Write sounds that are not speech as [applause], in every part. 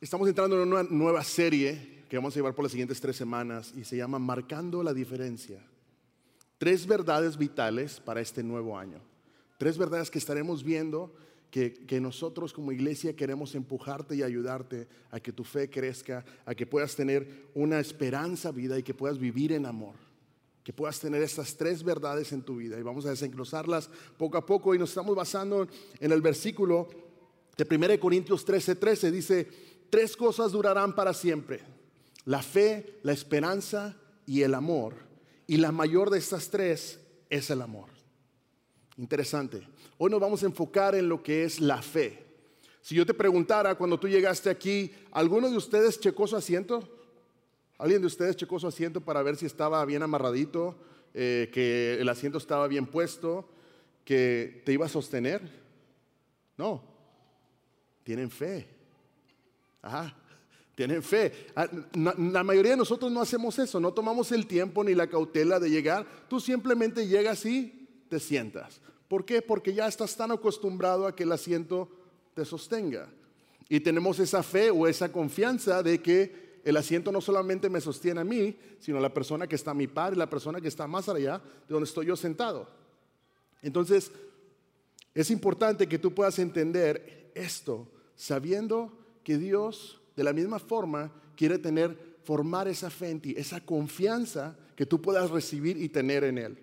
estamos entrando en una nueva serie que vamos a llevar por las siguientes tres semanas y se llama Marcando la Diferencia. Tres verdades vitales para este nuevo año. Tres verdades que estaremos viendo que, que, nosotros como iglesia queremos empujarte y ayudarte a que tu fe crezca, a que puedas tener una esperanza vida y que puedas vivir en amor. Que puedas tener estas tres verdades en tu vida. Y vamos a desenglosarlas poco a poco y nos estamos basando en el versículo de 1 Corintios 13, 13. Dice, tres cosas durarán para siempre. La fe, la esperanza y el amor. Y la mayor de estas tres es el amor. Interesante. Hoy nos vamos a enfocar en lo que es la fe. Si yo te preguntara cuando tú llegaste aquí, ¿alguno de ustedes checó su asiento? ¿Alguien de ustedes checó su asiento para ver si estaba bien amarradito, eh, que el asiento estaba bien puesto, que te iba a sostener? No. Tienen fe. Ajá. Tienen fe. Ah, la mayoría de nosotros no hacemos eso, no tomamos el tiempo ni la cautela de llegar. Tú simplemente llegas y te sientas. ¿Por qué? Porque ya estás tan acostumbrado a que el asiento te sostenga. Y tenemos esa fe o esa confianza de que el asiento no solamente me sostiene a mí, sino a la persona que está a mi par y la persona que está más allá de donde estoy yo sentado. Entonces, es importante que tú puedas entender esto, sabiendo que Dios, de la misma forma, quiere tener, formar esa fe en ti, esa confianza que tú puedas recibir y tener en Él.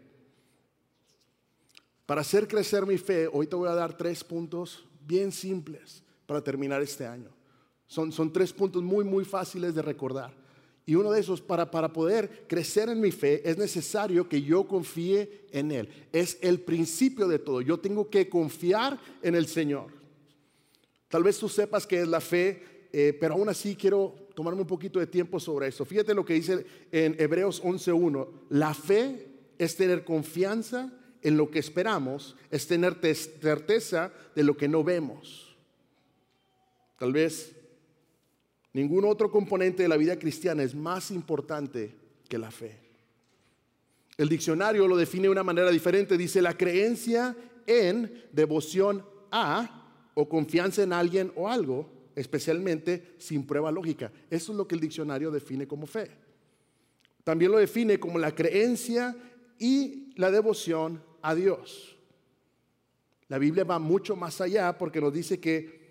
Para hacer crecer mi fe, hoy te voy a dar tres puntos bien simples para terminar este año. Son, son tres puntos muy, muy fáciles de recordar. Y uno de esos, para, para poder crecer en mi fe, es necesario que yo confíe en Él. Es el principio de todo. Yo tengo que confiar en el Señor. Tal vez tú sepas que es la fe, eh, pero aún así quiero tomarme un poquito de tiempo sobre eso. Fíjate lo que dice en Hebreos 11.1. La fe es tener confianza en lo que esperamos es tener certeza de lo que no vemos. Tal vez ningún otro componente de la vida cristiana es más importante que la fe. El diccionario lo define de una manera diferente. Dice la creencia en devoción a o confianza en alguien o algo, especialmente sin prueba lógica. Eso es lo que el diccionario define como fe. También lo define como la creencia y la devoción a Dios. La Biblia va mucho más allá porque nos dice que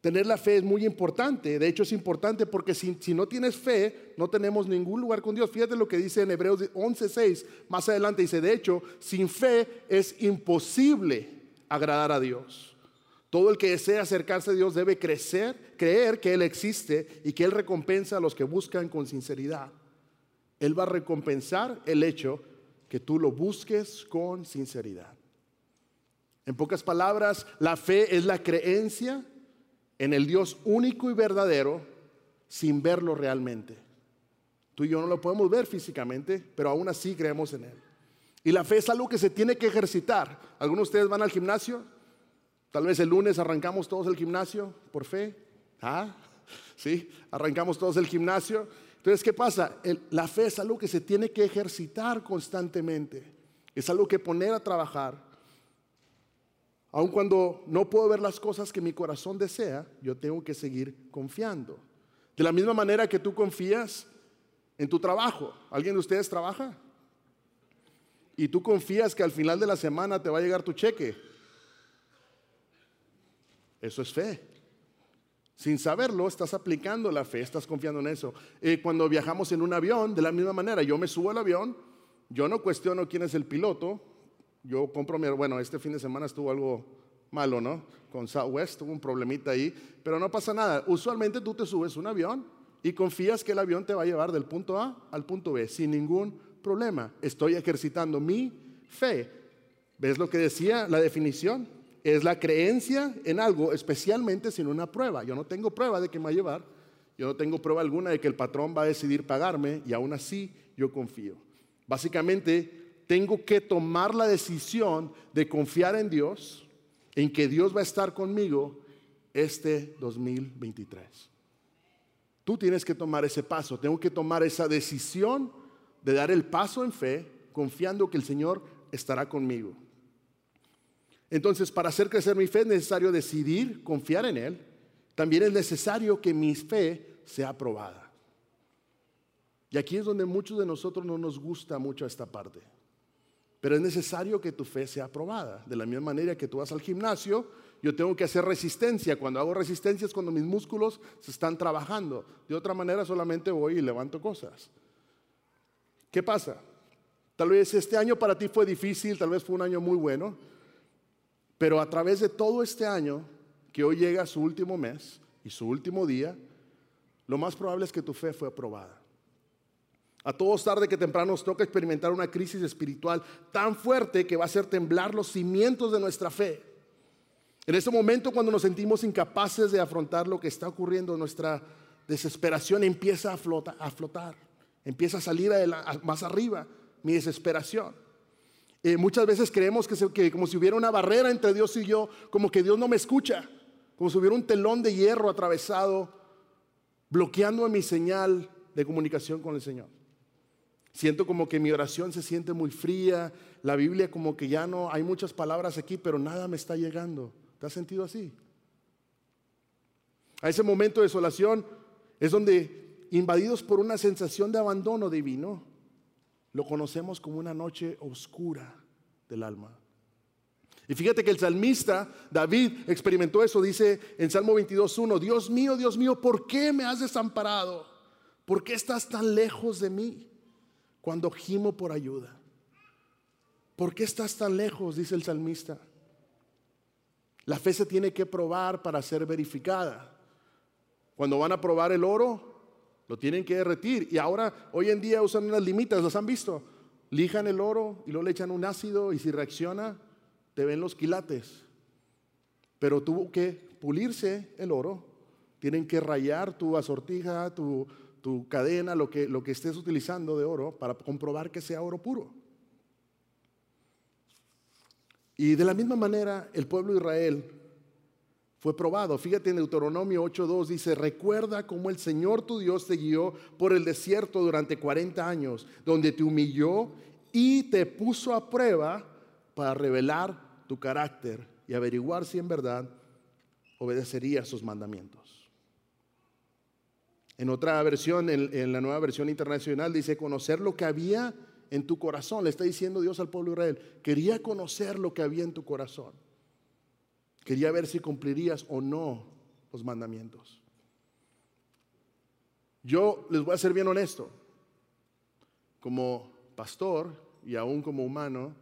tener la fe es muy importante. De hecho es importante porque si, no tienes fe, no tenemos ningún lugar con Dios. Fíjate lo que dice en Hebreos 11:6. Más adelante dice, de hecho, sin fe es imposible agradar a Dios. Todo el que desea acercarse a Dios debe crecer, creer que Él existe y que Él recompensa a los que buscan con sinceridad. Él va a recompensar el hecho que tú lo busques con sinceridad. En pocas palabras, la fe es la creencia en el Dios único y verdadero sin verlo realmente. Tú y yo no lo podemos ver físicamente, pero aún así creemos en Él. Y la fe es algo que se tiene que ejercitar. ¿Algunos de ustedes van al gimnasio? Tal vez el lunes arrancamos todos el gimnasio por fe. ¿Ah? Sí, arrancamos todos el gimnasio. Entonces, ¿qué pasa? la fe es algo que se tiene que ejercitar constantemente. Es algo que poner a trabajar. Aun cuando no puedo ver las cosas que mi corazón desea, yo tengo que seguir confiando. De la misma manera que tú confías en tu trabajo. ¿Alguien de ustedes trabaja? Y tú confías que al final de la semana te va a llegar tu cheque. Eso es fe. Sin saberlo, estás aplicando la fe, estás confiando en eso. Eh, cuando viajamos en un avión, de la misma manera, yo me subo al avión, yo no cuestiono quién es el piloto, yo compro mi, bueno, este fin de semana estuvo algo malo, ¿no? Con Southwest tuvo un problemita ahí, pero no pasa nada. Usualmente tú te subes un avión y confías que el avión te va a llevar del punto A al punto B sin ningún problema. Estoy ejercitando mi fe. ¿Ves lo que decía la definición? Es la creencia en algo, especialmente sin una prueba. Yo no tengo prueba de que me va a llevar, yo no tengo prueba alguna de que el patrón va a decidir pagarme y aún así yo confío. Básicamente, tengo que tomar la decisión de confiar en Dios, en que Dios va a estar conmigo este 2023. Tú tienes que tomar ese paso, tengo que tomar esa decisión de dar el paso en fe, confiando que el Señor estará conmigo. Entonces, para hacer crecer mi fe es necesario decidir confiar en Él, también es necesario que mi fe sea aprobada. Y aquí es donde muchos de nosotros no nos gusta mucho esta parte. Pero es necesario que tu fe sea aprobada. De la misma manera que tú vas al gimnasio, yo tengo que hacer resistencia. Cuando hago resistencia es cuando mis músculos se están trabajando. De otra manera solamente voy y levanto cosas. ¿Qué pasa? Tal vez este año para ti fue difícil, tal vez fue un año muy bueno, pero a través de todo este año, que hoy llega su último mes y su último día, lo más probable es que tu fe fue aprobada. A todos tarde que temprano nos toca experimentar una crisis espiritual tan fuerte que va a hacer temblar los cimientos de nuestra fe. En ese momento cuando nos sentimos incapaces de afrontar lo que está ocurriendo, nuestra desesperación empieza a, a flotar, empieza a salir más arriba mi desesperación. Muchas veces creemos que, que como si hubiera una barrera entre Dios y yo, como que Dios no me escucha, como si hubiera un telón de hierro atravesado, bloqueando mi señal de comunicación con el Señor. Siento como que mi oración se siente muy fría, la Biblia como que ya no, hay muchas palabras aquí, pero nada me está llegando. ¿Te has sentido así? A ese momento de desolación es donde, invadidos por una sensación de abandono divino, lo conocemos como una noche oscura del alma. Y fíjate que el salmista David experimentó eso, dice en Salmo 22.1, Dios mío, Dios mío, ¿por qué me has desamparado? ¿Por qué estás tan lejos de mí cuando gimo por ayuda? ¿Por qué estás tan lejos? Dice el salmista. La fe se tiene que probar para ser verificada. Cuando van a probar el oro, lo tienen que derretir. Y ahora, hoy en día usan unas limitas, ¿los han visto? Lijan el oro y luego le echan un ácido y si reacciona, te ven los quilates. Pero tuvo que pulirse el oro. Tienen que rayar tu asortija, tu, tu cadena, lo que, lo que estés utilizando de oro para comprobar que sea oro puro. Y de la misma manera, el pueblo de Israel fue probado. Fíjate en Deuteronomio 8.2 dice, recuerda cómo el Señor tu Dios te guió por el desierto durante 40 años, donde te humilló y te puso a prueba para revelar tu carácter y averiguar si en verdad obedecerías sus mandamientos. En otra versión, en, la nueva versión internacional, dice conocer lo que había en tu corazón. Le está diciendo Dios al pueblo de Israel, quería conocer lo que había en tu corazón. Quería ver si cumplirías o no los mandamientos. Yo les voy a ser bien honesto. Como pastor y aún como humano,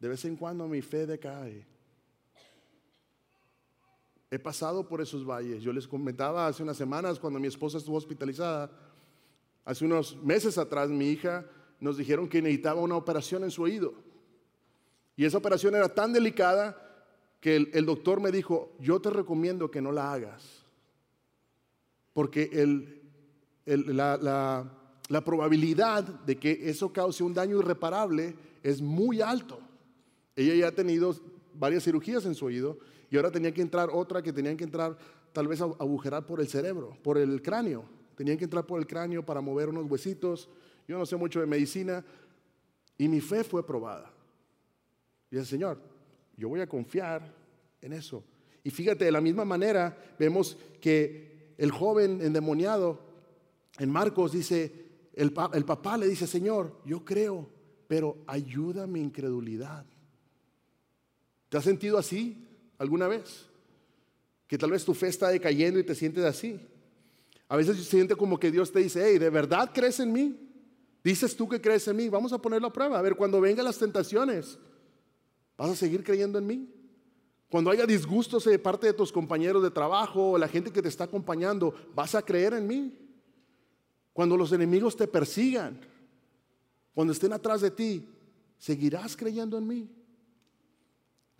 de vez en cuando mi fe decae. He pasado por esos valles. Yo les comentaba hace unas semanas cuando mi esposa estuvo hospitalizada. Hace unos meses atrás mi hija nos dijeron que necesitaba una operación en su oído. Y esa operación era tan delicada que el, doctor me dijo, yo te recomiendo que no la hagas, porque la, la probabilidad de que eso cause un daño irreparable es muy alto. Ella ya ha tenido varias cirugías en su oído y ahora tenía que entrar otra que tenían que entrar tal vez a agujerar por el cerebro, por el cráneo. Tenían que entrar por el cráneo para mover unos huesitos. Yo no sé mucho de medicina y mi fe fue probada. Y el Señor, yo voy a confiar en eso. Y fíjate, de la misma manera vemos que el joven endemoniado en Marcos dice, el, papá le dice, Señor, yo creo, pero ayuda mi incredulidad. ¿Te has sentido así alguna vez? Que tal vez tu fe está decayendo y te sientes así. A veces se siente como que Dios te dice, hey, ¿de verdad crees en mí? Dices tú que crees en mí, vamos a ponerlo a prueba. A ver, cuando vengan las tentaciones, ¿Vas a seguir creyendo en mí? Cuando haya disgustos de parte de tus compañeros de trabajo o la gente que te está acompañando, ¿vas a creer en mí? Cuando los enemigos te persigan, cuando estén atrás de ti, ¿seguirás creyendo en mí?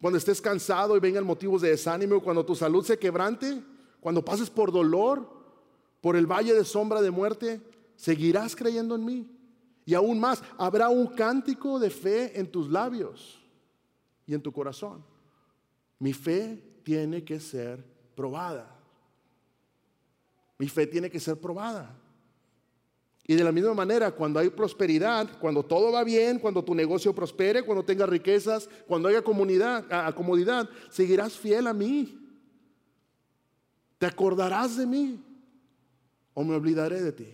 Cuando estés cansado y vengan motivos de desánimo, cuando tu salud se quebrante, cuando pases por dolor, por el valle de sombra de muerte, ¿seguirás creyendo en mí? Y aún más, habrá un cántico de fe en tus labios y en tu corazón. Mi fe tiene que ser probada. Mi fe tiene que ser probada. Y de la misma manera, cuando hay prosperidad, cuando todo va bien, cuando tu negocio prospere, cuando tengas riquezas, cuando haya comunidad, comodidad, seguirás fiel a mí. ¿Te acordarás de mí o me olvidaré de ti?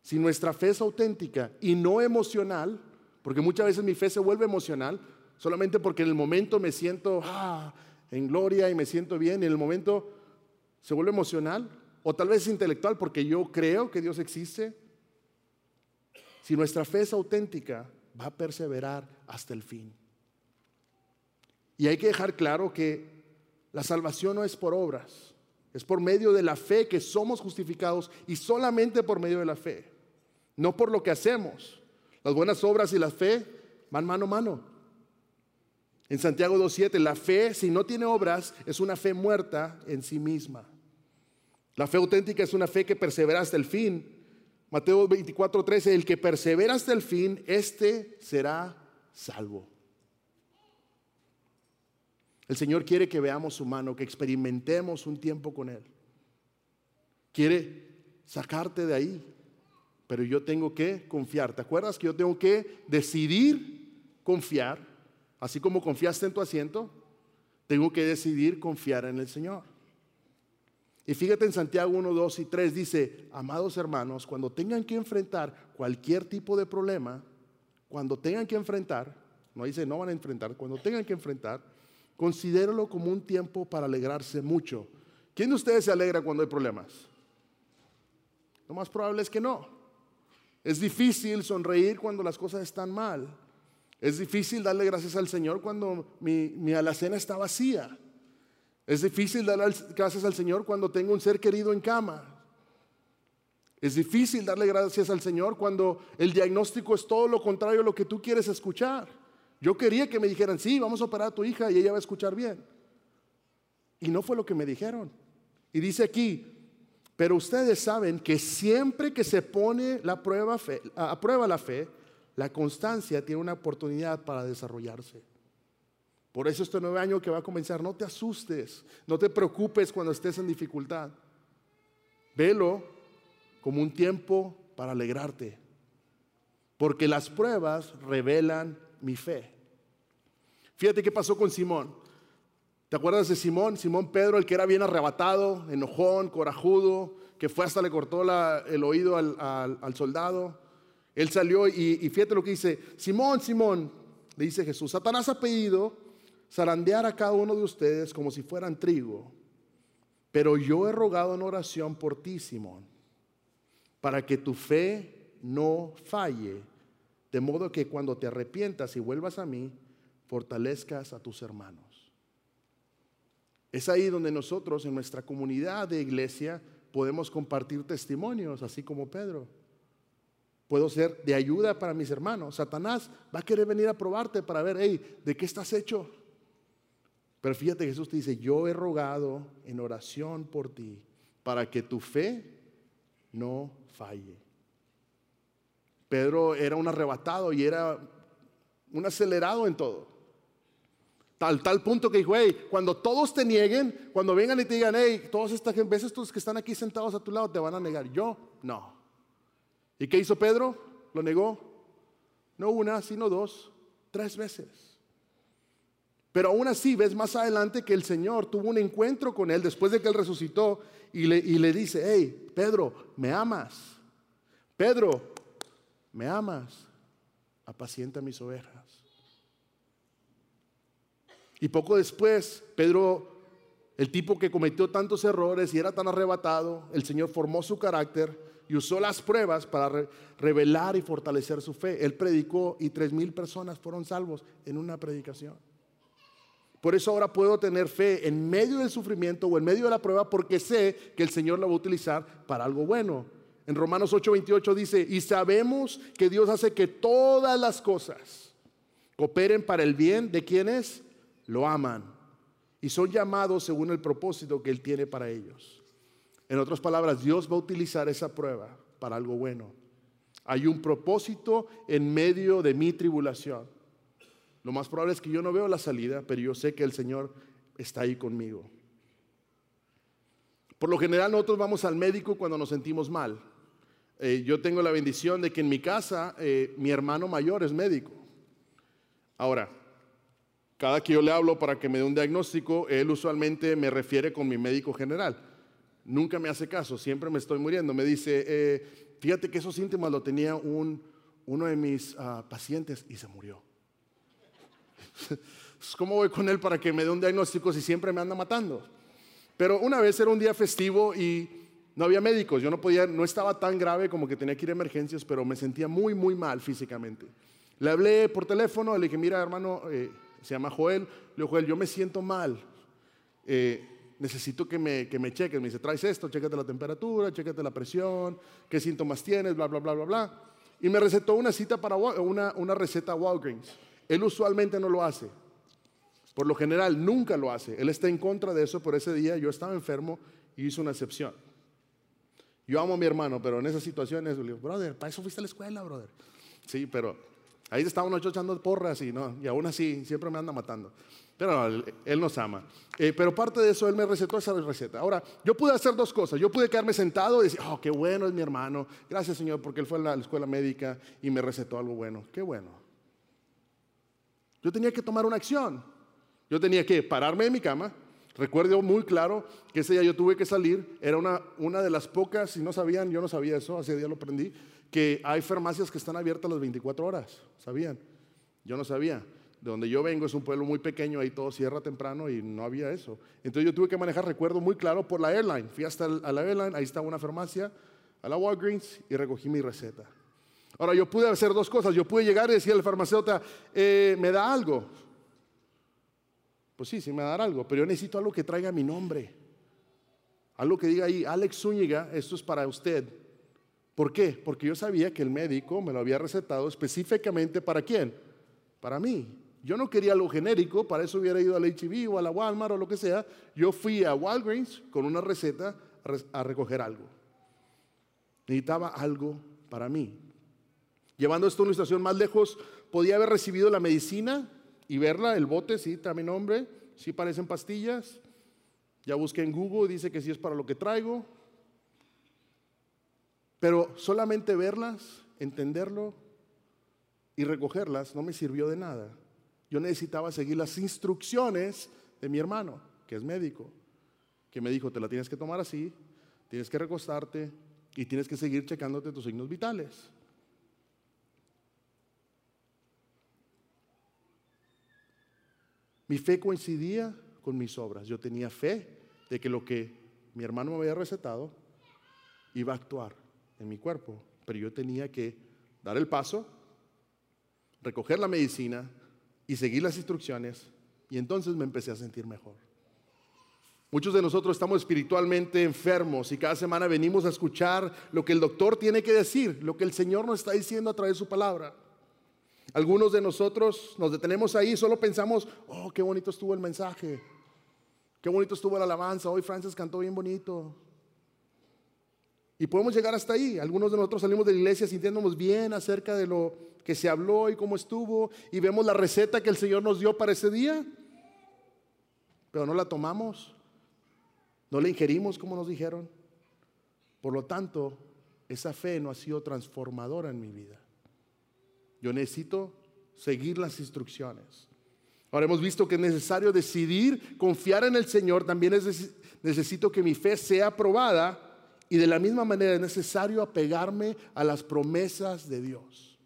Si nuestra fe es auténtica y no emocional, porque muchas veces mi fe se vuelve emocional, solamente porque en el momento me siento ah, en gloria y me siento bien, y en el momento se vuelve emocional, o tal vez intelectual porque yo creo que Dios existe. Si nuestra fe es auténtica, va a perseverar hasta el fin. Y hay que dejar claro que la salvación no es por obras, es por medio de la fe que somos justificados y solamente por medio de la fe, no por lo que hacemos. Las buenas obras y la fe van mano a mano. En Santiago 2.7, la fe, si no tiene obras, es una fe muerta en sí misma. La fe auténtica es una fe que persevera hasta el fin. Mateo 24, 13, el que persevera hasta el fin, este será salvo. El Señor quiere que veamos su mano, que experimentemos un tiempo con Él. Quiere sacarte de ahí, pero yo tengo que confiar. ¿Te acuerdas que yo tengo que decidir confiar? Así como confiaste en tu asiento, tengo que decidir confiar en el Señor. Y fíjate en Santiago 1, 2 y 3 dice, amados hermanos, cuando tengan que enfrentar cualquier tipo de problema, cuando tengan que enfrentar, no dice no van a enfrentar, cuando tengan que enfrentar, considéralo como un tiempo para alegrarse mucho. ¿Quién de ustedes se alegra cuando hay problemas? Lo más probable es que no. Es difícil sonreír cuando las cosas están mal. Es difícil darle gracias al Señor cuando mi, mi alacena está vacía. Es difícil darle gracias al Señor cuando tengo un ser querido en cama. Es difícil darle gracias al Señor cuando el diagnóstico es todo lo contrario a lo que tú quieres escuchar. Yo quería que me dijeran, sí, vamos a operar a tu hija y ella va a escuchar bien. Y no fue lo que me dijeron. Y dice aquí, pero ustedes saben que siempre que se pone la prueba a prueba la fe, la constancia tiene una oportunidad para desarrollarse. Por eso este nuevo año que va a comenzar, no te asustes, no te preocupes cuando estés en dificultad. Velo como un tiempo para alegrarte, porque las pruebas revelan mi fe. Fíjate qué pasó con Simón. ¿Te acuerdas de Simón? Simón Pedro, el que era bien arrebatado, enojón, corajudo, que fue hasta le cortó el oído al, soldado. Él salió y, y fíjate lo que dice, Simón, Simón, le dice Jesús, Satanás ha pedido zarandear a cada uno de ustedes como si fueran trigo. Pero yo he rogado en oración por ti, Simón, para que tu fe no falle, de modo que cuando te arrepientas y vuelvas a mí, fortalezcas a tus hermanos. Es ahí donde nosotros en nuestra comunidad de iglesia podemos compartir testimonios, así como Pedro. Puedo ser de ayuda para mis hermanos. Satanás va a querer venir a probarte para ver, hey, ¿de qué estás hecho? Pero fíjate, Jesús te dice, yo he rogado en oración por ti para que tu fe no falle. Pedro era un arrebatado y era un acelerado en todo. Tal, tal punto que dijo, hey, cuando todos te nieguen, cuando vengan y te digan, hey, todas estas veces estos que están aquí sentados a tu lado te van a negar. Yo, no. ¿Y qué hizo Pedro? Lo negó. No una, sino dos, tres veces. Pero aún así ves más adelante que el Señor tuvo un encuentro con él después de que él resucitó y le, y le dice, hey, Pedro, ¿me amas? Pedro, ¿me amas? Apacienta mis ovejas. Y poco después, Pedro, el tipo que cometió tantos errores y era tan arrebatado, el Señor formó su carácter y usó las pruebas para revelar y fortalecer su fe. Él predicó y tres mil personas fueron salvos en una predicación. Por eso ahora puedo tener fe en medio del sufrimiento o en medio de la prueba porque sé que el Señor la va a utilizar para algo bueno. En Romanos 8:28 dice, y sabemos que Dios hace que todas las cosas cooperen para el bien de quienes lo aman y son llamados según el propósito que Él tiene para ellos. En otras palabras, Dios va a utilizar esa prueba para algo bueno. Hay un propósito en medio de mi tribulación. Lo más probable es que yo no veo la salida, pero yo sé que el Señor está ahí conmigo. Por lo general nosotros vamos al médico cuando nos sentimos mal. Eh, yo tengo la bendición de que en mi casa eh, mi hermano mayor es médico. Ahora, cada que yo le hablo para que me dé un diagnóstico, él usualmente me refiere con mi médico general. Nunca me hace caso, siempre me estoy muriendo. Me dice, eh, fíjate que esos síntomas lo tenía un, uno de mis ah, pacientes y se murió. [laughs] ¿Cómo voy con él para que me dé un diagnóstico si siempre me anda matando? Pero una vez era un día festivo y no había médicos, yo no podía, no estaba tan grave como que tenía que ir a emergencias, pero me sentía muy, muy mal físicamente. Le hablé por teléfono, le dije, mira hermano, eh, se llama Joel, le digo, Joel, yo me siento mal, eh, necesito que me, que me cheques, me dice, traes esto, chécate la temperatura, chécate la presión, qué síntomas tienes, bla, bla, bla, bla, bla. Y me recetó una cita para una, una receta Walgreens. Él usualmente no lo hace. Por lo general, nunca lo hace. Él está en contra de eso, por ese día yo estaba enfermo y hizo una excepción. Yo amo a mi hermano, pero en esas situaciones, le digo, brother, para eso fuiste a la escuela, brother. Sí, pero ahí estábamos nosotros echando porras y, no, y aún así siempre me anda matando. Pero él, nos ama. Eh, pero parte de eso, él me recetó esa receta. Ahora, yo pude hacer dos cosas. Yo pude quedarme sentado y decir, oh, qué bueno es mi hermano. Gracias, Señor, porque él fue a la escuela médica y me recetó algo bueno. Qué bueno. Yo tenía que tomar una acción. Yo tenía que pararme de mi cama. Recuerdo muy claro que ese día yo tuve que salir. Era una, una de las pocas, si no sabían, yo no sabía eso, ese día lo aprendí, que hay farmacias que están abiertas las 24 horas. ¿Sabían? Yo no sabía. De donde yo vengo es un pueblo muy pequeño, ahí todo cierra temprano y no había eso. Entonces yo tuve que manejar, recuerdo muy claro, por la airline. Fui hasta la airline, ahí estaba una farmacia, a la Walgreens y recogí mi receta. Ahora yo pude hacer dos cosas. Yo pude llegar y decir al farmacéutico, eh, ¿me da algo? Pues sí, sí me va a dar algo, pero yo necesito algo que traiga mi nombre. Algo que diga ahí, Alex Zúñiga, esto es para usted. ¿Por qué? Porque yo sabía que el médico me lo había recetado específicamente para quién? Para mí. Yo no quería algo genérico, para eso hubiera ido al HIV o a la Walmart o lo que sea. Yo fui a Walgreens con una receta a recoger algo. Necesitaba algo para mí. Llevando esto a una situación más lejos, podía haber recibido la medicina y verla, el bote, sí, está mi nombre, sí parecen pastillas. Ya busqué en Google, dice que sí es para lo que traigo. Pero solamente verlas, entenderlo y recogerlas no me sirvió de nada. Yo necesitaba seguir las instrucciones de mi hermano, que es médico, que me dijo, te la tienes que tomar así, tienes que recostarte y tienes que seguir checándote tus signos vitales. Mi fe coincidía con mis obras. Yo tenía fe de que lo que mi hermano me había recetado iba a actuar en mi cuerpo, pero yo tenía que dar el paso, recoger la medicina y seguir las instrucciones y entonces me empecé a sentir mejor. Muchos de nosotros estamos espiritualmente enfermos y cada semana venimos a escuchar lo que el doctor tiene que decir, lo que el Señor nos está diciendo a través de su palabra. Algunos de nosotros nos detenemos ahí y solo pensamos, oh, qué bonito estuvo el mensaje, qué bonito estuvo la alabanza, hoy Francis cantó bien bonito. Y podemos llegar hasta ahí. Algunos de nosotros salimos de la iglesia sintiéndonos bien acerca de lo que se habló y cómo estuvo, y vemos la receta que el Señor nos dio para ese día, pero no la tomamos, no la ingerimos como nos dijeron. Por lo tanto, esa fe no ha sido transformadora en mi vida. Yo necesito seguir las instrucciones. Ahora hemos visto que es necesario decidir confiar en el Señor. También necesito que mi fe sea probada. Y de la misma manera es necesario apegarme a las promesas de Dios.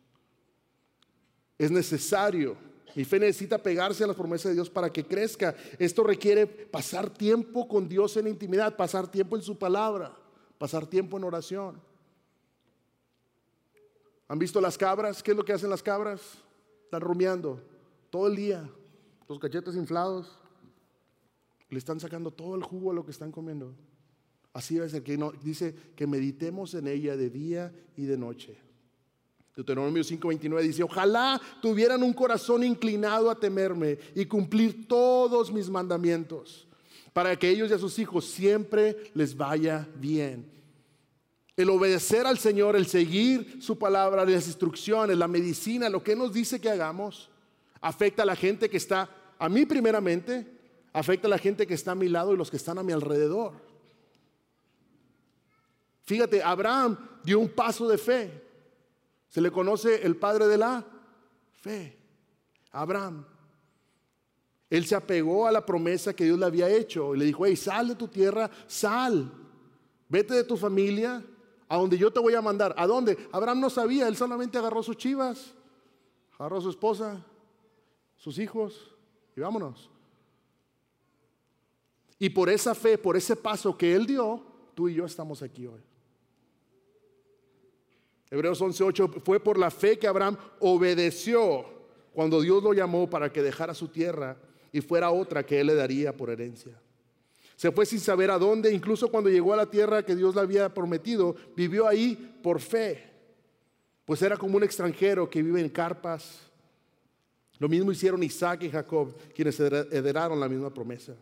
Es necesario. Mi fe necesita pegarse a las promesas de Dios para que crezca. Esto requiere pasar tiempo con Dios en intimidad, pasar tiempo en su palabra, pasar tiempo en oración. ¿Han visto las cabras? ¿Qué es lo que hacen las cabras? Están rumiando todo el día, los cachetes inflados. Le están sacando todo el jugo a lo que están comiendo. Así debe ser, que no, dice que meditemos en ella de día y de noche. Deuteronomio 5:29 dice, ojalá tuvieran un corazón inclinado a temerme y cumplir todos mis mandamientos, para que ellos y a sus hijos siempre les vaya bien el obedecer al Señor, el seguir su palabra, las instrucciones, la medicina, lo que nos dice que hagamos, afecta a la gente que está, a mí primeramente, afecta a la gente que está a mi lado y los que están a mi alrededor. Fíjate, Abraham dio un paso de fe. Se le conoce el padre de la fe. Abraham. Él se apegó a la promesa que Dios le había hecho y le dijo, hey, sal de tu tierra, sal, vete de tu familia, a donde yo te voy a mandar. ¿A dónde? Abraham no sabía, él solamente agarró sus chivas, agarró su esposa, sus hijos y vámonos. Y por esa fe, por ese paso que él dio, tú y yo estamos aquí hoy. Hebreos 11:8 fue por la fe que Abraham obedeció cuando Dios lo llamó para que dejara su tierra y fuera otra que él le daría por herencia. Se fue sin saber a dónde, incluso cuando llegó a la tierra que Dios le había prometido, vivió ahí por fe, pues era como un extranjero que vive en carpas. Lo mismo hicieron Isaac y Jacob, quienes heredaron la misma promesa.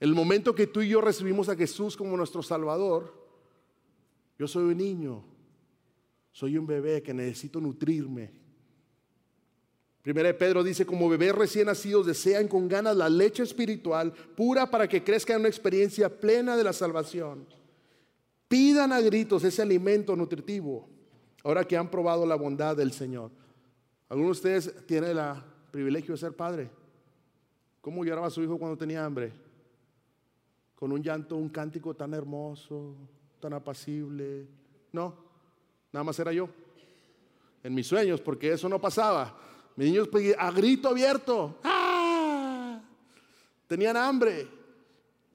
El momento que tú y yo recibimos a Jesús como nuestro Salvador, yo soy un niño, soy un bebé que necesito nutrirme, Primera de Pedro dice, como bebés recién nacidos desean con ganas la leche espiritual pura para que crezcan una experiencia plena de la salvación. Pidan a gritos ese alimento nutritivo, ahora que han probado la bondad del Señor. ¿Algunos de ustedes tienen el privilegio de ser padre? ¿Cómo lloraba su hijo cuando tenía hambre? Con un llanto, un cántico tan hermoso, tan apacible. No, nada más era yo. En mis sueños, porque eso no pasaba. Mis niños pues, a grito abierto. ¡Ah! Tenían hambre.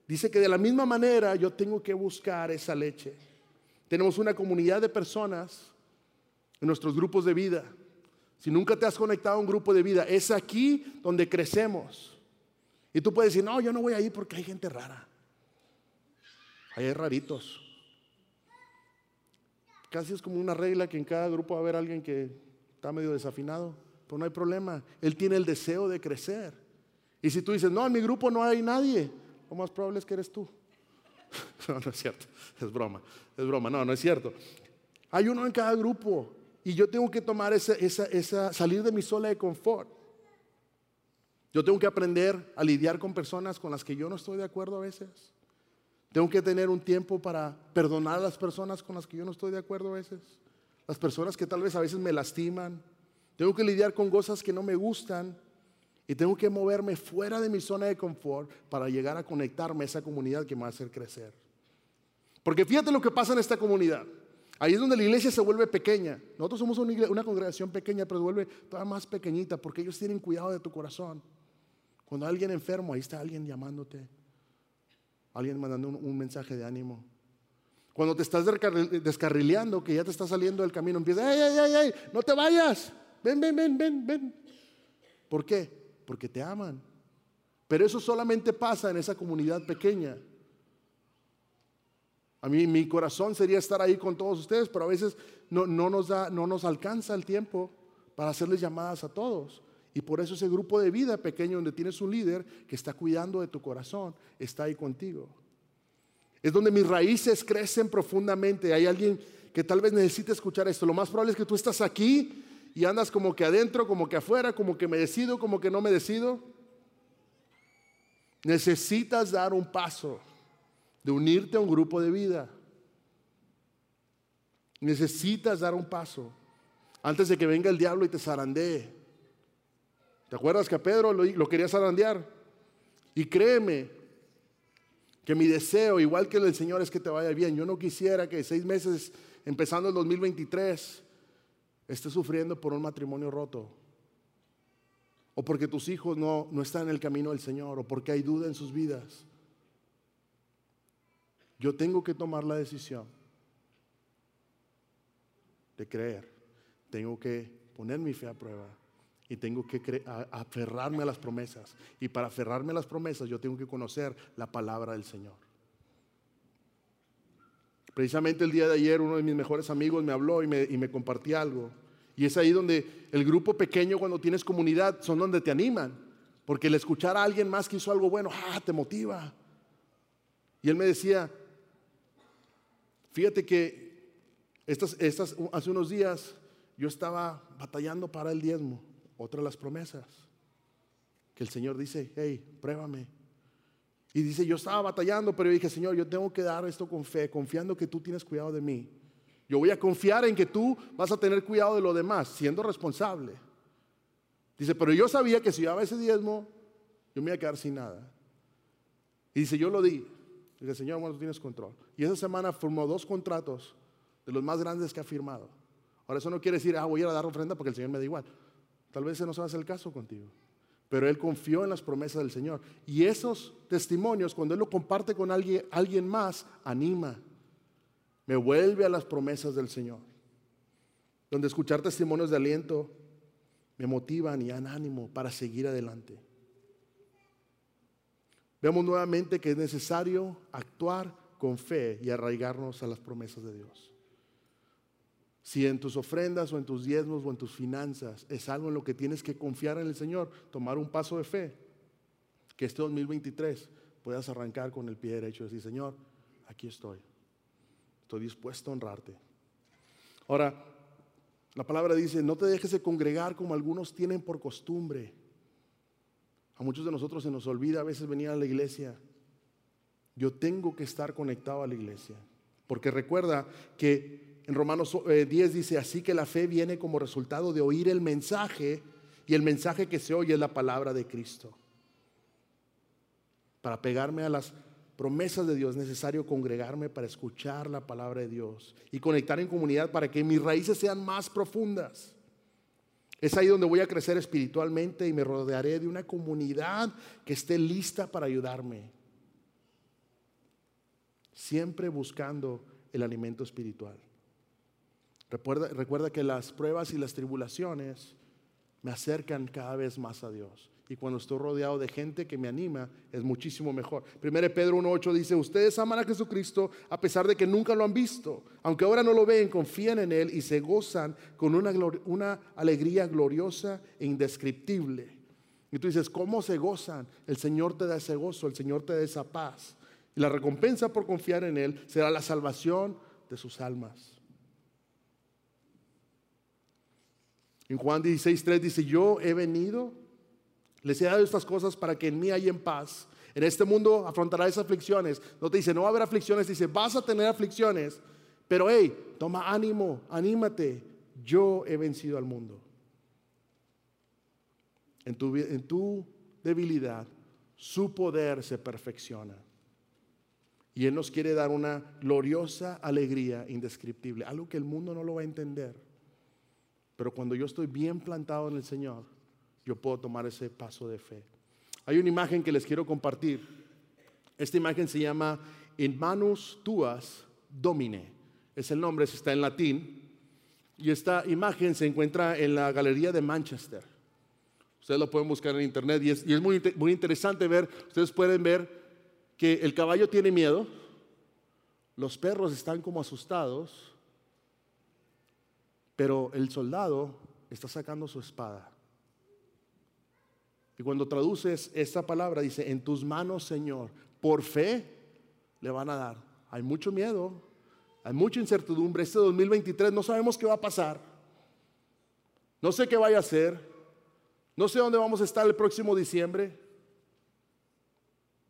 Dice que de la misma manera yo tengo que buscar esa leche. Tenemos una comunidad de personas en nuestros grupos de vida. Si nunca te has conectado a un grupo de vida, es aquí donde crecemos. Y tú puedes decir, no, yo no voy a ir porque hay gente rara. hay raritos. Casi es como una regla que en cada grupo va a haber alguien que está medio desafinado. No hay problema. Él tiene el deseo de crecer. Y si tú dices, no, en mi grupo no hay nadie, lo más probable es que eres tú. [laughs] no, no es cierto, es broma, es broma, no, no es cierto. Hay uno en cada grupo y yo tengo que tomar esa, esa, esa, salir de mi zona de confort. Yo tengo que aprender a lidiar con personas con las que yo no estoy de acuerdo a veces. Tengo que tener un tiempo para perdonar a las personas con las que yo no estoy de acuerdo a veces. Las personas que tal vez a veces me lastiman, tengo que lidiar con cosas que no me gustan y tengo que moverme fuera de mi zona de confort para llegar a conectarme a esa comunidad que me va a hacer crecer. Porque fíjate lo que pasa en esta comunidad. Ahí es donde la iglesia se vuelve pequeña. Nosotros somos una, congregación pequeña, pero se vuelve todavía más pequeñita porque ellos tienen cuidado de tu corazón. Cuando hay alguien enfermo, ahí está alguien llamándote. Alguien mandando un, mensaje de ánimo. Cuando te estás descarrileando, que ya te está saliendo del camino, empieza, ¡ay, ay, ay, ay! ¡No te vayas! Ven, ven, ven, ven, ven. ¿Por qué? Porque te aman. Pero eso solamente pasa en esa comunidad pequeña. A mí mi corazón sería estar ahí con todos ustedes, pero a veces no, nos, da, no nos alcanza el tiempo para hacerles llamadas a todos. Y por eso ese grupo de vida pequeño donde tienes un líder que está cuidando de tu corazón, está ahí contigo. Es donde mis raíces crecen profundamente. Hay alguien que tal vez necesite escuchar esto. Lo más probable es que tú estás aquí y andas como que adentro, como que afuera, como que me decido, como que no me decido. Necesitas dar un paso de unirte a un grupo de vida. Necesitas dar un paso antes de que venga el diablo y te zarandee. ¿Te acuerdas que Pedro lo, lo quería zarandear? Y créeme que mi deseo, igual que el del Señor, es que te vaya bien. Yo no quisiera que seis meses, empezando el 2023, estés sufriendo por un matrimonio roto, o porque tus hijos no, no están en el camino del Señor, o porque hay duda en sus vidas, yo tengo que tomar la decisión de creer. Tengo que poner mi fe a prueba y tengo que aferrarme a las promesas. Y para aferrarme a las promesas yo tengo que conocer la palabra del Señor. Precisamente el día de ayer uno de mis mejores amigos me habló y me, y algo. Y es ahí donde el grupo pequeño, cuando tienes comunidad, son donde te animan. Porque el escuchar a alguien más que hizo algo bueno, ah, te motiva. Y él me decía, fíjate que estas, hace unos días yo estaba batallando para el diezmo, otra de las promesas. Que el Señor dice, hey, pruébame. Y dice, yo estaba batallando, pero yo dije, Señor, yo tengo que dar esto con fe, confiando que tú tienes cuidado de mí. Yo voy a confiar en que tú vas a tener cuidado de lo demás, siendo responsable. Dice, pero yo sabía que si yo daba ese diezmo, Yo me voy a quedar sin nada. Y dice, yo lo di. Dice, Señor, bueno, tú tienes control. Y esa semana formó dos contratos de los más grandes que ha firmado. Ahora, eso no quiere decir, ah, voy a ir a dar ofrenda porque el Señor me da igual. Tal vez ese no se va a hacer el caso contigo. Pero él confió en las promesas del Señor. Y esos testimonios, cuando él lo comparte con alguien, alguien más, anima. Me vuelve a las promesas del Señor. Donde escuchar testimonios de aliento me motivan y dan ánimo para seguir adelante. Vemos nuevamente que es necesario actuar con fe y arraigarnos a las promesas de Dios. Si en tus ofrendas o en tus diezmos o en tus finanzas es algo en lo que tienes que confiar en el Señor, tomar un paso de fe, que este 2023 puedas arrancar con el pie derecho y decir, Señor, aquí estoy. Estoy dispuesto a honrarte. Ahora, la palabra dice, no te dejes de congregar como algunos tienen por costumbre. A muchos de nosotros se nos olvida a veces venir a la iglesia. Yo tengo que estar conectado a la iglesia. Porque recuerda que en Romanos 10 eh, dice, así que la fe viene como resultado de oír el mensaje y el mensaje que se oye es la palabra de Cristo. Para pegarme a las promesas de Dios es necesario congregarme para escuchar la palabra de Dios y conectar en comunidad para que mis raíces sean más profundas. Es ahí donde voy a crecer espiritualmente y me rodearé de una comunidad que esté lista para ayudarme. Siempre buscando el alimento espiritual. Recuerda, que las pruebas y las tribulaciones me acercan cada vez más a Dios. Y cuando estoy rodeado de gente que me anima, es muchísimo mejor. 1 Pedro 1.8 dice, ustedes aman a Jesucristo a pesar de que nunca lo han visto. Aunque ahora no lo ven, confían en Él y se gozan con una, una alegría gloriosa e indescriptible. Y tú dices, ¿cómo se gozan? El Señor te da ese gozo, el Señor te da esa paz. Y la recompensa por confiar en Él será la salvación de sus almas. En Juan 16, dice, yo he venido, les he dado estas cosas para que en mí haya en paz. En este mundo afrontarás aflicciones. No te dice, no va a haber aflicciones, dice, vas a tener aflicciones. Pero hey, toma ánimo, anímate. Yo he vencido al mundo. En tu, en tu debilidad, su poder se perfecciona. Y Él nos quiere dar una gloriosa alegría indescriptible, algo que el mundo no lo va a entender. Pero cuando yo estoy bien plantado en el Señor, yo puedo tomar ese paso de fe. Hay una imagen que les quiero compartir. Esta imagen se llama In manus tuas domine. Es el nombre, está en latín. Y esta imagen se encuentra en la Galería de Manchester. Ustedes lo pueden buscar en internet y es, muy, muy interesante ver, ustedes pueden ver que el caballo tiene miedo, los perros están como asustados pero el soldado está sacando su espada. Y cuando traduces esta palabra, dice, en tus manos, Señor, por fe le van a dar. Hay mucho miedo, hay mucha incertidumbre. Este 2023 no sabemos qué va a pasar. No sé qué vaya a hacer. No sé dónde vamos a estar el próximo diciembre.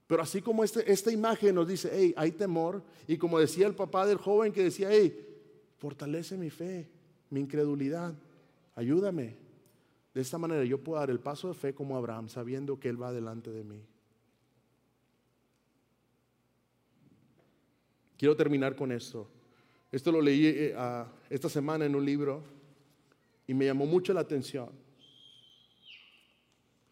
Pero así como este, esta imagen nos dice, hey, hay temor. Y como decía el papá del joven que decía, hey, fortalece mi fe mi incredulidad. Ayúdame. De esta manera yo puedo dar el paso de fe como Abraham, sabiendo que Él va delante de mí. Quiero terminar con esto. Esto lo leí eh, esta semana en un libro y me llamó mucho la atención.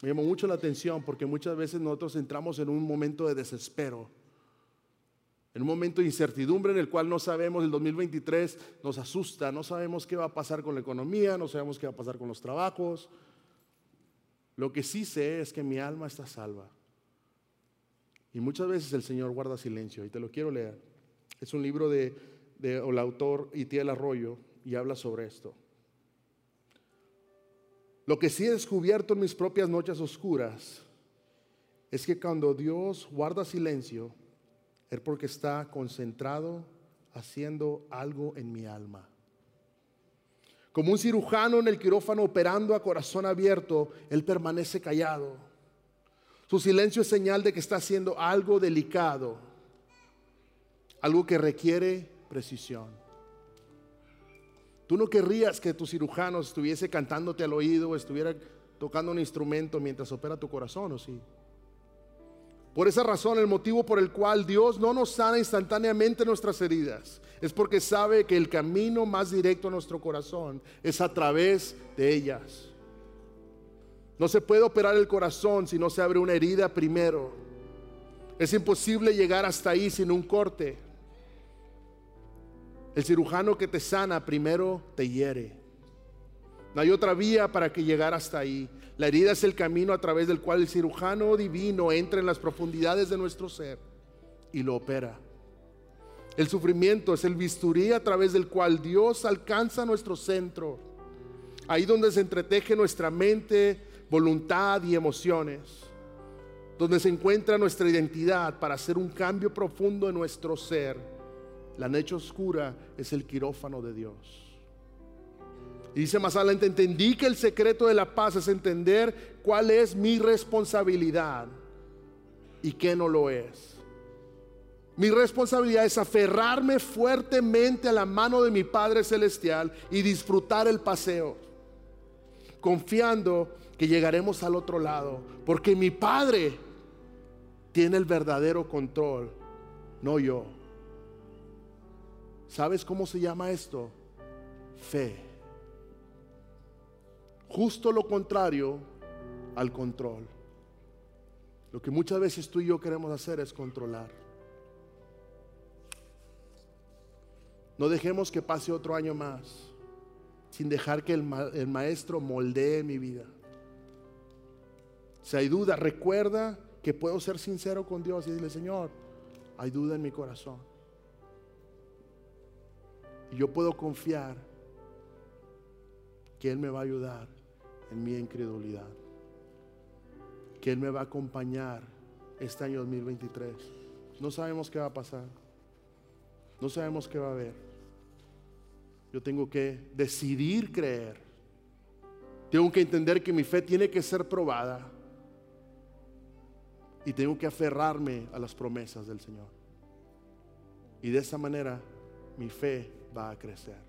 Me llamó mucho la atención porque muchas veces nosotros entramos en un momento de desespero en un momento de incertidumbre en el cual no sabemos, el 2023 nos asusta, no sabemos qué va a pasar con la economía, no sabemos qué va a pasar con los trabajos. Lo que sí sé es que mi alma está salva. Y muchas veces el Señor guarda silencio, y te lo quiero leer. Es un libro de, el autor Itiel Arroyo y habla sobre esto. Lo que sí he descubierto en mis propias noches oscuras es que cuando Dios guarda silencio, es porque está concentrado haciendo algo en mi alma. Como un cirujano en el quirófano operando a corazón abierto, él permanece callado. Su silencio es señal de que está haciendo algo delicado, algo que requiere precisión. Tú no querrías que tu cirujano estuviese cantándote al oído estuviera tocando un instrumento mientras opera tu corazón, ¿o sí? Por esa razón, el motivo por el cual Dios no nos sana instantáneamente nuestras heridas es porque sabe que el camino más directo a nuestro corazón es a través de ellas. No se puede operar el corazón si no se abre una herida primero. Es imposible llegar hasta ahí sin un corte. El cirujano que te sana primero te hiere. No hay otra vía para que llegar hasta ahí. La herida es el camino a través del cual el cirujano divino entra en las profundidades de nuestro ser y lo opera. El sufrimiento es el bisturí a través del cual Dios alcanza nuestro centro. Ahí donde se entreteje nuestra mente, voluntad y emociones. Donde se encuentra nuestra identidad para hacer un cambio profundo en nuestro ser. La noche oscura es el quirófano de Dios. Y dice más adelante, entendí que el secreto de la paz es entender cuál es mi responsabilidad y qué no lo es. Mi responsabilidad es aferrarme fuertemente a la mano de mi Padre Celestial y disfrutar el paseo, confiando que llegaremos al otro lado, porque mi Padre tiene el verdadero control, no yo. ¿Sabes cómo se llama esto? Fe. Justo lo contrario al control. Lo que muchas veces tú y yo queremos hacer es controlar. No dejemos que pase otro año más sin dejar que el, maestro moldee mi vida. Si hay duda, recuerda que puedo ser sincero con Dios y decirle, Señor, hay duda en mi corazón. Y yo puedo confiar que Él me va a ayudar en mi incredulidad. Que Él me va a acompañar este año 2023. No sabemos qué va a pasar. No sabemos qué va a haber. Yo tengo que decidir creer. Tengo que entender que mi fe tiene que ser probada. Y tengo que aferrarme a las promesas del Señor. Y de esa manera mi fe va a crecer.